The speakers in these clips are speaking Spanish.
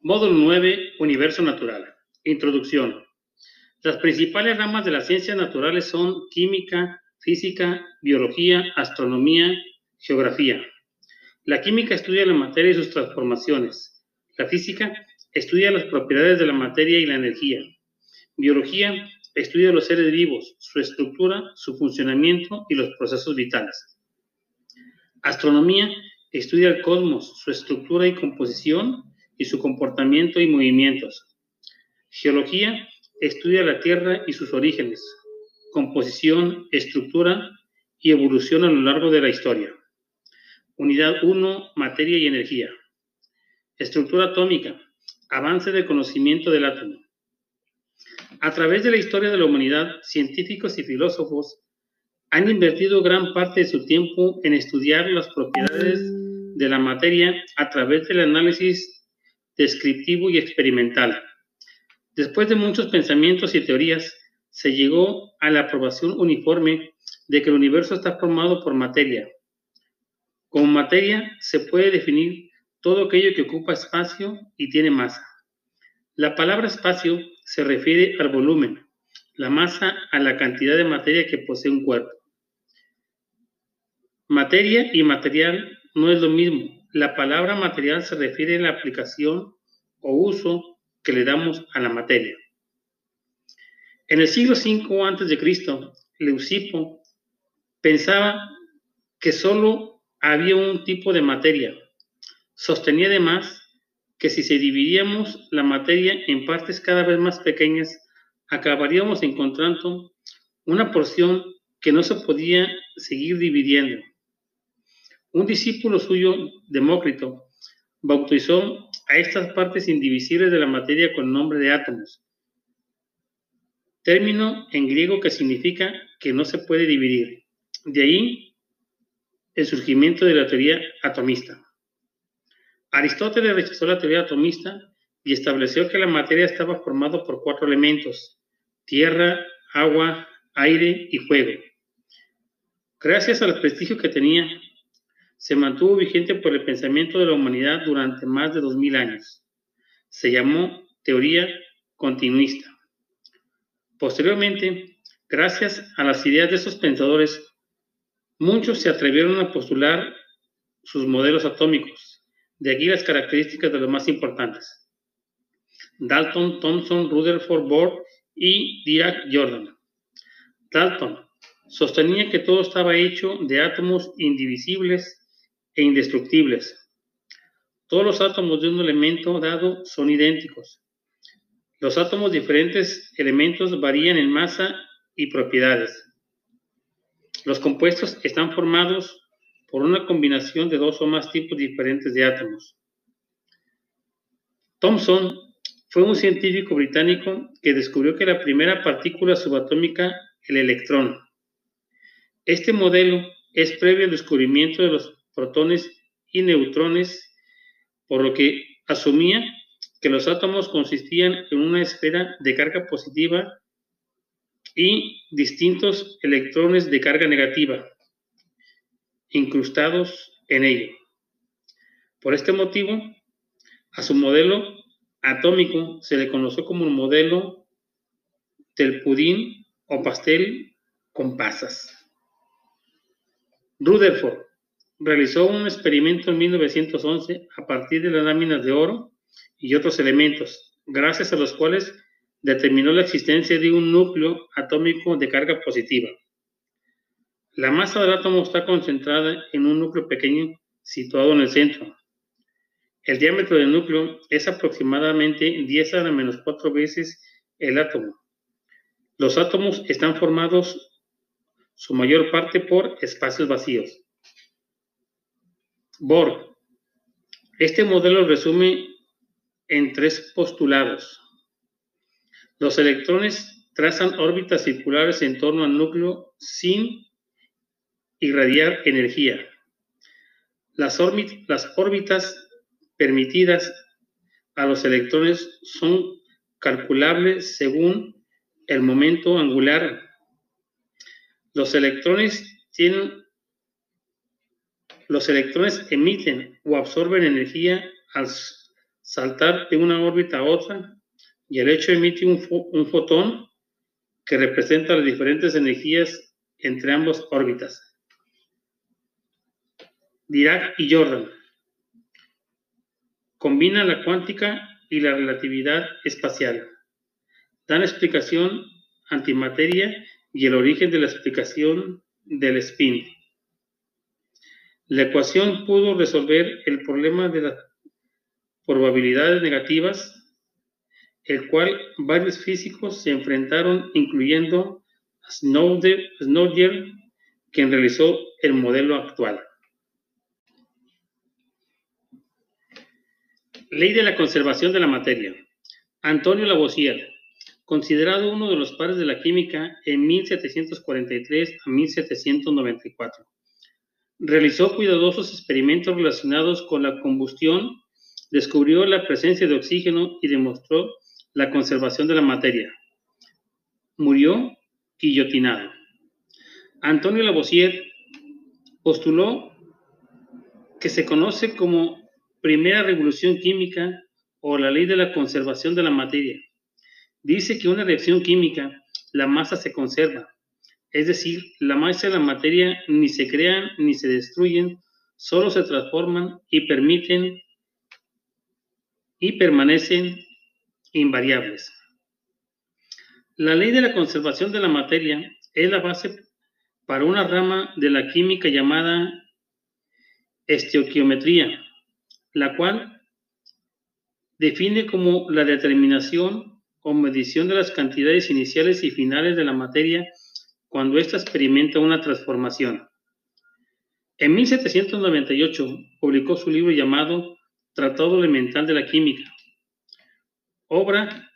Módulo 9, Universo Natural. Introducción. Las principales ramas de las ciencias naturales son química, física, biología, astronomía, geografía. La química estudia la materia y sus transformaciones. La física estudia las propiedades de la materia y la energía. Biología estudia los seres vivos, su estructura, su funcionamiento y los procesos vitales. Astronomía estudia el cosmos, su estructura y composición y su comportamiento y movimientos. Geología estudia la Tierra y sus orígenes, composición, estructura y evolución a lo largo de la historia. Unidad 1, materia y energía. Estructura atómica, avance del conocimiento del átomo. A través de la historia de la humanidad, científicos y filósofos han invertido gran parte de su tiempo en estudiar las propiedades de la materia a través del análisis descriptivo y experimental. Después de muchos pensamientos y teorías, se llegó a la aprobación uniforme de que el universo está formado por materia. Como materia se puede definir todo aquello que ocupa espacio y tiene masa. La palabra espacio se refiere al volumen, la masa a la cantidad de materia que posee un cuerpo. Materia y material no es lo mismo, la palabra material se refiere a la aplicación o uso que le damos a la materia. En el siglo V a.C., Leucipo pensaba que solo había un tipo de materia. Sostenía además que si se dividíamos la materia en partes cada vez más pequeñas, acabaríamos encontrando una porción que no se podía seguir dividiendo. Un discípulo suyo, Demócrito, bautizó a estas partes indivisibles de la materia con nombre de átomos, término en griego que significa que no se puede dividir. De ahí el surgimiento de la teoría atomista. Aristóteles rechazó la teoría atomista y estableció que la materia estaba formada por cuatro elementos, tierra, agua, aire y fuego. Gracias al prestigio que tenía, se mantuvo vigente por el pensamiento de la humanidad durante más de dos mil años. Se llamó teoría continuista. Posteriormente, gracias a las ideas de esos pensadores, muchos se atrevieron a postular sus modelos atómicos. De aquí las características de los más importantes. Dalton, Thomson, Rutherford, Bohr y Dirac Jordan. Dalton sostenía que todo estaba hecho de átomos indivisibles e indestructibles. Todos los átomos de un elemento dado son idénticos. Los átomos de diferentes elementos varían en masa y propiedades. Los compuestos están formados por una combinación de dos o más tipos diferentes de átomos. Thomson fue un científico británico que descubrió que la primera partícula subatómica, el electrón. Este modelo es previo al descubrimiento de los protones y neutrones, por lo que asumía que los átomos consistían en una esfera de carga positiva y distintos electrones de carga negativa incrustados en ello. Por este motivo, a su modelo atómico se le conoció como el modelo del pudín o pastel con pasas. Rutherford realizó un experimento en 1911 a partir de las láminas de oro y otros elementos, gracias a los cuales determinó la existencia de un núcleo atómico de carga positiva. La masa del átomo está concentrada en un núcleo pequeño situado en el centro. El diámetro del núcleo es aproximadamente 10 a la menos 4 veces el átomo. Los átomos están formados su mayor parte por espacios vacíos. Bohr. Este modelo resume en tres postulados. Los electrones trazan órbitas circulares en torno al núcleo sin irradiar energía. Las, las órbitas permitidas a los electrones son calculables según el momento angular. Los electrones tienen los electrones emiten o absorben energía al saltar de una órbita a otra y el hecho emite un, un fotón que representa las diferentes energías entre ambas órbitas. Dirac y Jordan combina la cuántica y la relatividad espacial. Dan explicación antimateria y el origen de la explicación del spin. La ecuación pudo resolver el problema de las probabilidades negativas, el cual varios físicos se enfrentaron, incluyendo Snowden, quien realizó el modelo actual. Ley de la conservación de la materia. Antonio Lavoisier, considerado uno de los padres de la química en 1743 a 1794. Realizó cuidadosos experimentos relacionados con la combustión, descubrió la presencia de oxígeno y demostró la conservación de la materia. Murió guillotinado. Antonio Lavoisier postuló que se conoce como primera revolución química o la ley de la conservación de la materia Dice que una reacción química, la masa se conserva, es decir, la masa y la materia ni se crean ni se destruyen, solo se transforman y permiten y permanecen invariables. La ley de la conservación de la materia es la base para una rama de la química llamada estequiometría, la cual define como la determinación o medición de las cantidades iniciales y finales de la materia cuando ésta experimenta una transformación. En 1798 publicó su libro llamado Tratado Elemental de la Química, obra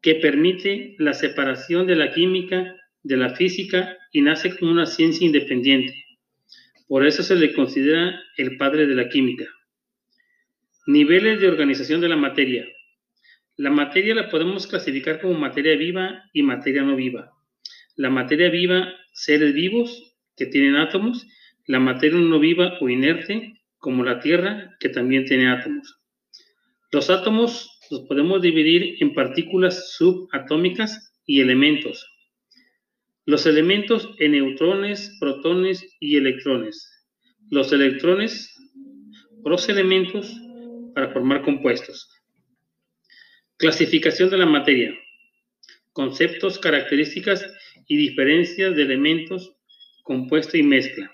que permite la separación de la química de la física y nace como una ciencia independiente. Por eso se le considera el padre de la química. Niveles de organización de la materia. La materia la podemos clasificar como materia viva y materia no viva. La materia viva, seres vivos que tienen átomos, la materia no viva o inerte, como la Tierra, que también tiene átomos. Los átomos los podemos dividir en partículas subatómicas y elementos. Los elementos en neutrones, protones y electrones. Los electrones, los elementos para formar compuestos. Clasificación de la materia. Conceptos, características y diferencias de elementos, compuesto y mezcla.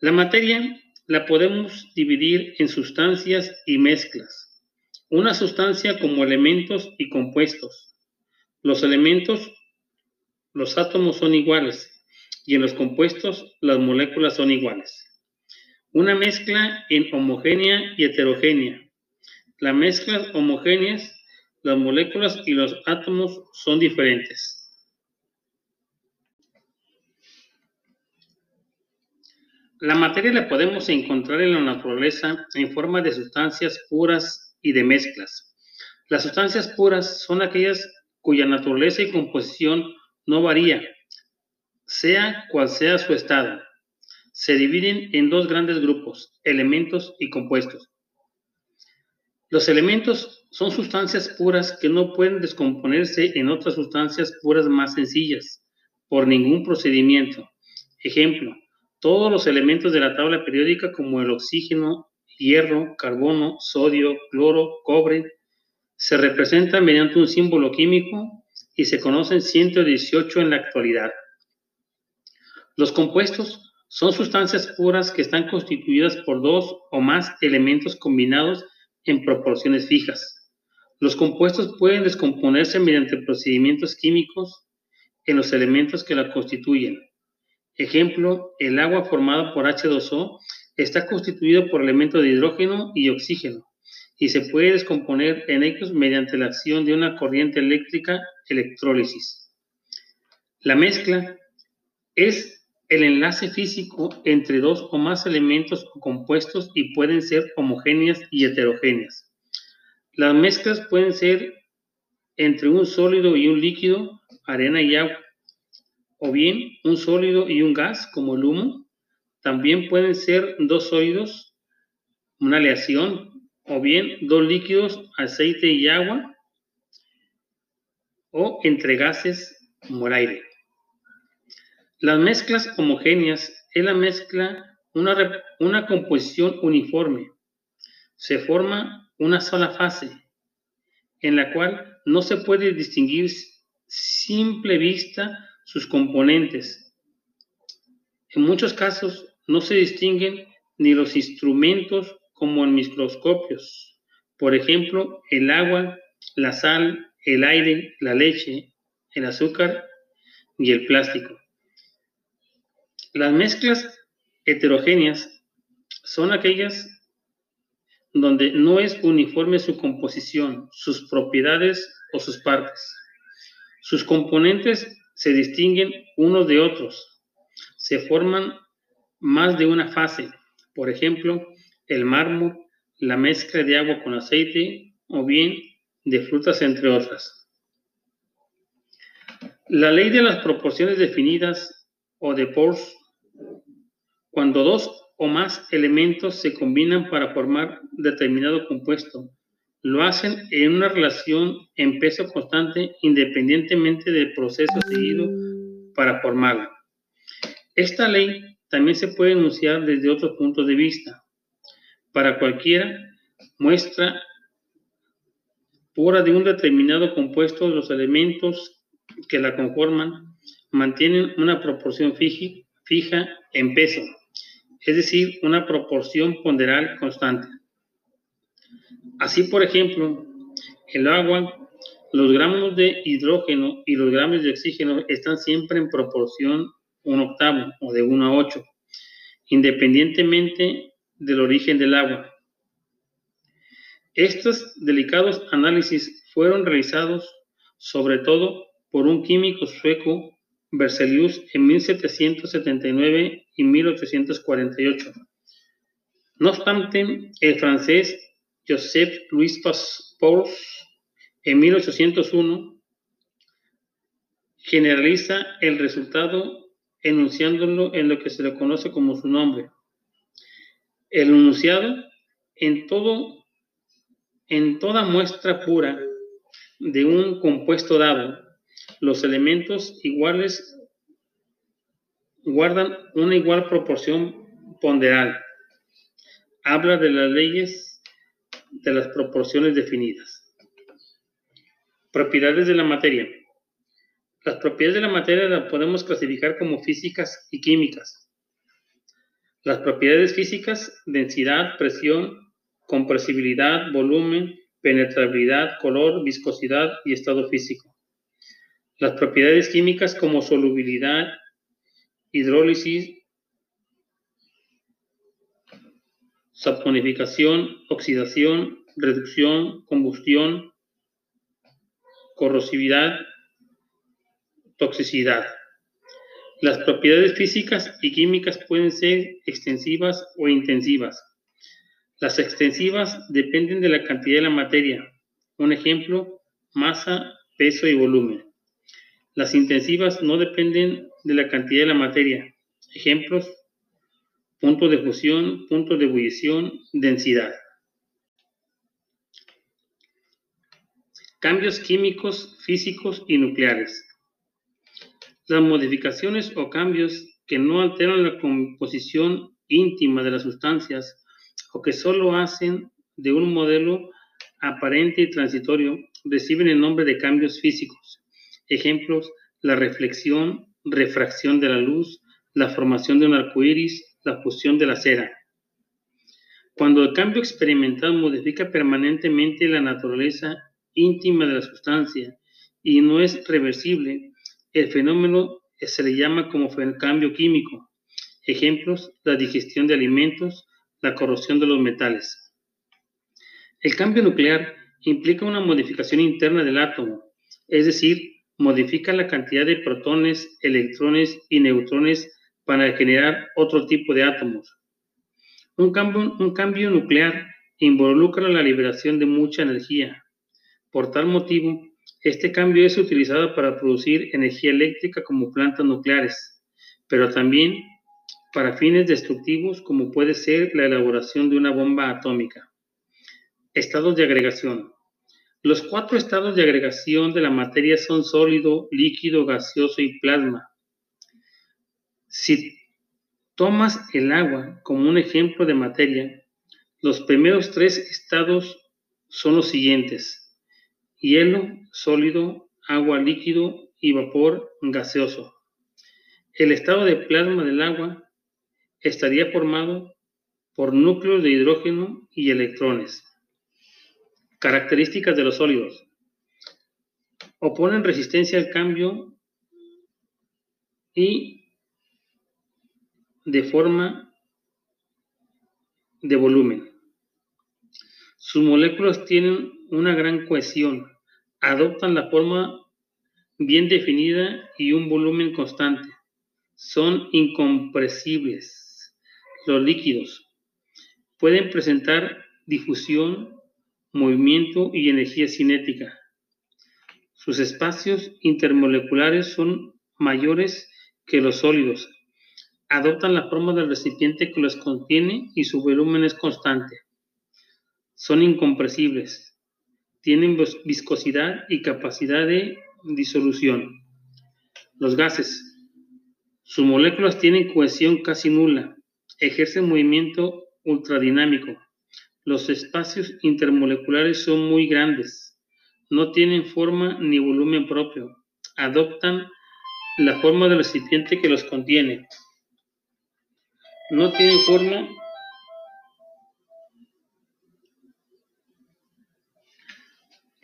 La materia la podemos dividir en sustancias y mezclas. Una sustancia como elementos y compuestos. Los elementos, los átomos son iguales y en los compuestos las moléculas son iguales. Una mezcla en homogénea y heterogénea las mezclas homogéneas, las moléculas y los átomos son diferentes. La materia la podemos encontrar en la naturaleza en forma de sustancias puras y de mezclas. Las sustancias puras son aquellas cuya naturaleza y composición no varía, sea cual sea su estado. Se dividen en dos grandes grupos, elementos y compuestos. Los elementos son sustancias puras que no pueden descomponerse en otras sustancias puras más sencillas por ningún procedimiento. Ejemplo, todos los elementos de la tabla periódica como el oxígeno, hierro, carbono, sodio, cloro, cobre, se representan mediante un símbolo químico y se conocen 118 en la actualidad. Los compuestos son sustancias puras que están constituidas por dos o más elementos combinados en proporciones fijas. Los compuestos pueden descomponerse mediante procedimientos químicos en los elementos que la constituyen. Ejemplo, el agua formada por H2O está constituido por elementos de hidrógeno y oxígeno y se puede descomponer en ellos mediante la acción de una corriente eléctrica electrólisis. La mezcla es el enlace físico entre dos o más elementos o compuestos y pueden ser homogéneas y heterogéneas. Las mezclas pueden ser entre un sólido y un líquido, arena y agua, o bien un sólido y un gas como el humo. También pueden ser dos sólidos, una aleación o bien dos líquidos, aceite y agua, o entre gases como el aire. Las mezclas homogéneas es la mezcla, una, una composición uniforme. Se forma una sola fase, en la cual no se puede distinguir simple vista sus componentes. En muchos casos no se distinguen ni los instrumentos como en microscopios. Por ejemplo, el agua, la sal, el aire, la leche, el azúcar y el plástico. Las mezclas heterogéneas son aquellas donde no es uniforme su composición, sus propiedades o sus partes. Sus componentes se distinguen unos de otros. Se forman más de una fase. Por ejemplo, el mármol, la mezcla de agua con aceite o bien de frutas, entre otras. La ley de las proporciones definidas o de Porsche, cuando dos o más elementos se combinan para formar determinado compuesto, lo hacen en una relación en peso constante independientemente del proceso seguido para formarla. Esta ley también se puede enunciar desde otros puntos de vista. Para cualquiera muestra pura de un determinado compuesto, los elementos que la conforman mantienen una proporción fija en peso, es decir, una proporción ponderal constante. Así, por ejemplo, el agua, los gramos de hidrógeno y los gramos de oxígeno están siempre en proporción un octavo o de 1 a 8, independientemente del origen del agua. Estos delicados análisis fueron realizados sobre todo por un químico sueco, Berzelius, en 1779 y 1848. No obstante, el francés Joseph Louis Pasteur, en 1801, generaliza el resultado enunciándolo en lo que se le conoce como su nombre. El enunciado en todo en toda muestra pura de un compuesto dado, los elementos iguales guardan una igual proporción ponderal. Habla de las leyes de las proporciones definidas. Propiedades de la materia. Las propiedades de la materia las podemos clasificar como físicas y químicas. Las propiedades físicas, densidad, presión, compresibilidad, volumen, penetrabilidad, color, viscosidad y estado físico. Las propiedades químicas como solubilidad, hidrólisis, saponificación, oxidación, reducción, combustión, corrosividad, toxicidad. Las propiedades físicas y químicas pueden ser extensivas o intensivas. Las extensivas dependen de la cantidad de la materia. Un ejemplo, masa, peso y volumen. Las intensivas no dependen de la cantidad de la materia. Ejemplos, punto de fusión, punto de ebullición, densidad. Cambios químicos, físicos y nucleares. Las modificaciones o cambios que no alteran la composición íntima de las sustancias o que solo hacen de un modelo aparente y transitorio reciben el nombre de cambios físicos. Ejemplos, la reflexión, refracción de la luz, la formación de un arco iris, la fusión de la cera. Cuando el cambio experimental modifica permanentemente la naturaleza íntima de la sustancia y no es reversible, el fenómeno se le llama como cambio químico. Ejemplos, la digestión de alimentos, la corrosión de los metales. El cambio nuclear implica una modificación interna del átomo, es decir, modifica la cantidad de protones, electrones y neutrones para generar otro tipo de átomos. Un cambio, nuclear involucra la liberación de mucha energía. Por tal motivo, este cambio es utilizado para producir energía eléctrica como plantas nucleares, pero también para fines destructivos como puede ser la elaboración de una bomba atómica. Estados de agregación. Los cuatro estados de agregación de la materia son sólido, líquido, gaseoso y plasma. Si tomas el agua como un ejemplo de materia, los primeros tres estados son los siguientes. Hielo, sólido, agua líquido y vapor gaseoso. El estado de plasma del agua estaría formado por núcleos de hidrógeno y electrones. Características de los sólidos. Oponen resistencia al cambio y de forma de volumen. Sus moléculas tienen una gran cohesión, adoptan la forma bien definida y un volumen constante. Son incompresibles. Los líquidos pueden presentar difusión, movimiento y energía cinética. Sus espacios intermoleculares son mayores que los sólidos. Adoptan la forma del recipiente que los contiene y su volumen es constante. Son incompresibles. Tienen viscosidad y capacidad de disolución. Los gases. Sus moléculas tienen cohesión casi nula. Ejercen movimiento ultradinámico. Los espacios intermoleculares son muy grandes. No tienen forma ni volumen propio. Adoptan la forma del recipiente que los contiene. No tienen forma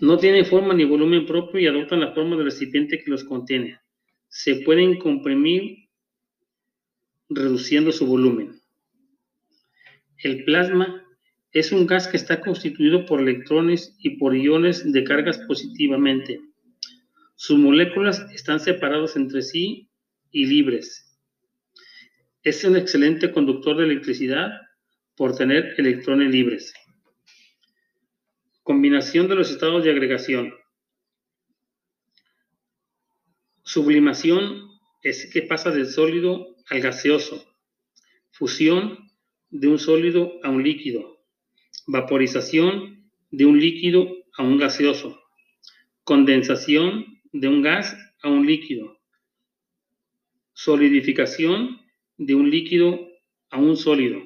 No tienen forma ni volumen propio y adoptan la forma del recipiente que los contiene. Se pueden comprimir reduciendo su volumen. El plasma es un gas que está constituido por electrones y por iones de cargas positivamente. Sus moléculas están separadas entre sí y libres. Es un excelente conductor de electricidad por tener electrones libres. Combinación de los estados de agregación. Sublimación es que pasa del sólido al gaseoso. Fusión de un sólido a un líquido. Vaporización de un líquido a un gaseoso. Condensación de un gas a un líquido. Solidificación de un líquido a un sólido.